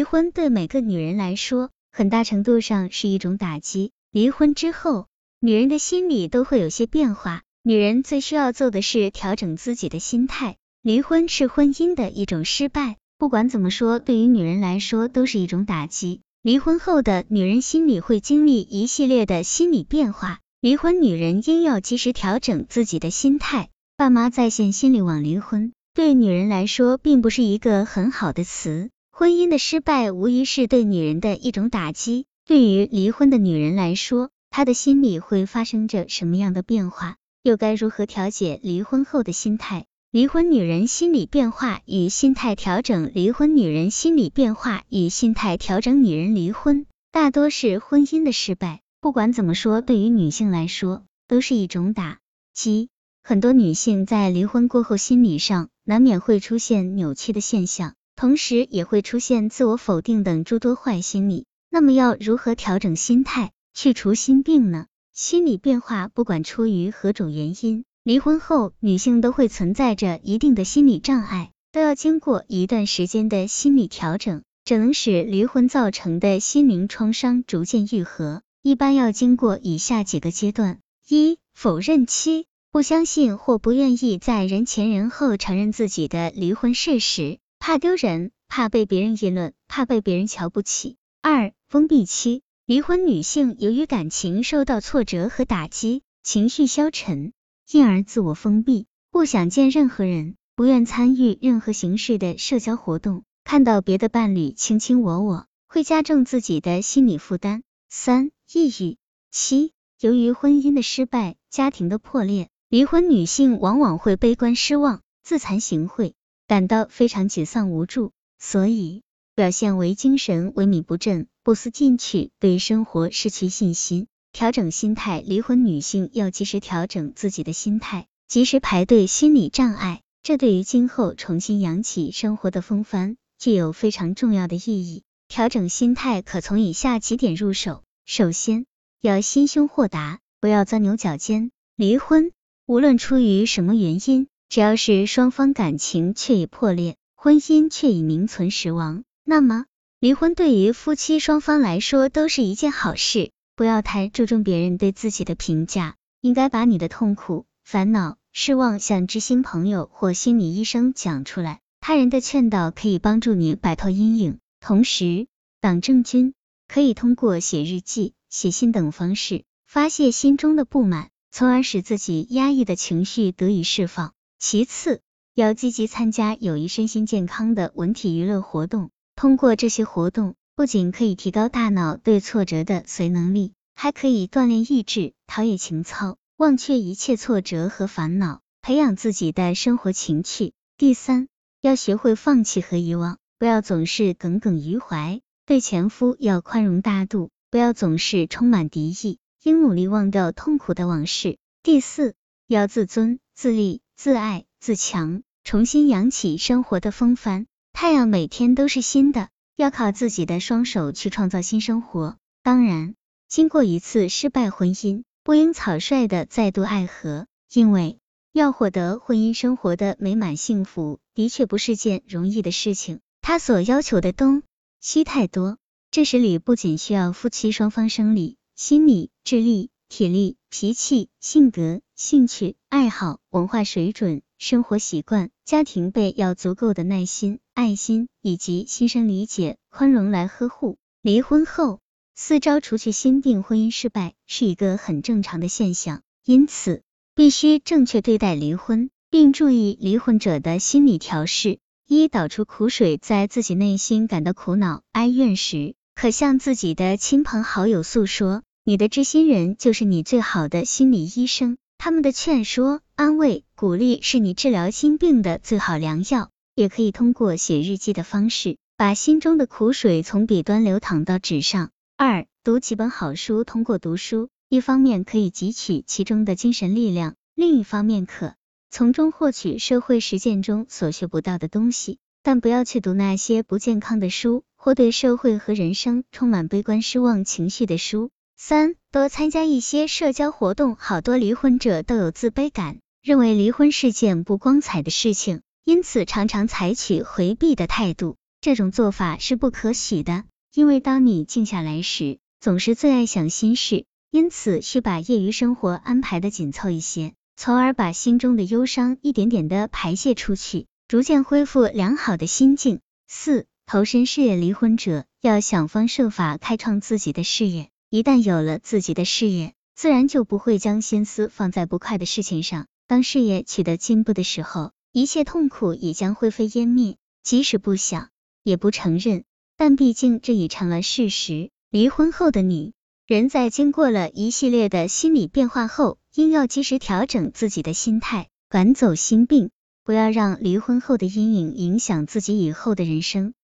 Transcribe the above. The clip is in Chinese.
离婚对每个女人来说，很大程度上是一种打击。离婚之后，女人的心理都会有些变化。女人最需要做的是调整自己的心态。离婚是婚姻的一种失败，不管怎么说，对于女人来说都是一种打击。离婚后的女人心里会经历一系列的心理变化。离婚女人应要及时调整自己的心态。爸妈在线心理网离婚，对女人来说并不是一个很好的词。婚姻的失败无疑是对女人的一种打击。对于离婚的女人来说，她的心理会发生着什么样的变化？又该如何调节离婚后的心态？离婚女人心理变化与心态调整。离婚女人心理变化与心态调整。女人离婚大多是婚姻的失败，不管怎么说，对于女性来说都是一种打击。很多女性在离婚过后，心理上难免会出现扭曲的现象，同时也会出现自我否定等诸多坏心理。那么要如何调整心态，去除心病呢？心理变化不管出于何种原因。离婚后，女性都会存在着一定的心理障碍，都要经过一段时间的心理调整，只能使离婚造成的心灵创伤逐渐愈合。一般要经过以下几个阶段：一、否认期，不相信或不愿意在人前人后承认自己的离婚事实，怕丢人，怕被别人议论，怕被别人瞧不起。二、封闭期，离婚女性由于感情受到挫折和打击，情绪消沉。进而自我封闭，不想见任何人，不愿参与任何形式的社交活动，看到别的伴侣卿卿我我，会加重自己的心理负担。三、抑郁七，由于婚姻的失败、家庭的破裂，离婚女性往往会悲观失望、自惭形秽，感到非常沮丧无助，所以表现为精神萎靡不振、不思进取，对生活失去信心。调整心态，离婚女性要及时调整自己的心态，及时排队心理障碍，这对于今后重新扬起生活的风帆具有非常重要的意义。调整心态可从以下几点入手：首先，要心胸豁达，不要钻牛角尖。离婚无论出于什么原因，只要是双方感情确已破裂，婚姻却已名存实亡，那么离婚对于夫妻双方来说都是一件好事。不要太注重别人对自己的评价，应该把你的痛苦、烦恼、失望向知心朋友或心理医生讲出来。他人的劝导可以帮助你摆脱阴影。同时，党政军可以通过写日记、写信等方式发泄心中的不满，从而使自己压抑的情绪得以释放。其次，要积极参加有益身心健康的文体娱乐活动，通过这些活动。不仅可以提高大脑对挫折的随能力，还可以锻炼意志，陶冶情操，忘却一切挫折和烦恼，培养自己的生活情趣。第三，要学会放弃和遗忘，不要总是耿耿于怀。对前夫要宽容大度，不要总是充满敌意，应努力忘掉痛苦的往事。第四，要自尊、自立、自爱、自强，重新扬起生活的风帆。太阳每天都是新的。要靠自己的双手去创造新生活。当然，经过一次失败婚姻，不应草率的再度爱河，因为要获得婚姻生活的美满幸福，的确不是件容易的事情。他所要求的东西太多，这时里不仅需要夫妻双方生理、心理、智力、体力、脾气、性格、兴趣、爱好、文化水准。生活习惯、家庭辈要足够的耐心、爱心以及心生理解、宽容来呵护。离婚后，四招除去心病，婚姻失败是一个很正常的现象，因此必须正确对待离婚，并注意离婚者的心理调试。一、导出苦水，在自己内心感到苦恼、哀怨时，可向自己的亲朋好友诉说，你的知心人就是你最好的心理医生。他们的劝说、安慰、鼓励是你治疗心病的最好良药。也可以通过写日记的方式，把心中的苦水从笔端流淌到纸上。二、读几本好书，通过读书，一方面可以汲取其中的精神力量，另一方面可从中获取社会实践中所学不到的东西。但不要去读那些不健康的书，或对社会和人生充满悲观失望情绪的书。三多参加一些社交活动，好多离婚者都有自卑感，认为离婚是件不光彩的事情，因此常常采取回避的态度。这种做法是不可取的，因为当你静下来时，总是最爱想心事，因此需把业余生活安排的紧凑一些，从而把心中的忧伤一点点的排泄出去，逐渐恢复良好的心境。四、投身事业，离婚者要想方设法开创自己的事业，一旦有了自己的事业，自然就不会将心思放在不快的事情上。当事业取得进步的时候，一切痛苦也将灰飞烟灭。即使不想，也不承认，但毕竟这已成了事实。离婚后的你人在经过了一系列的心理变化后，应要及时调整自己的心态，赶走心病，不要让离婚后的阴影影响自己以后的人生。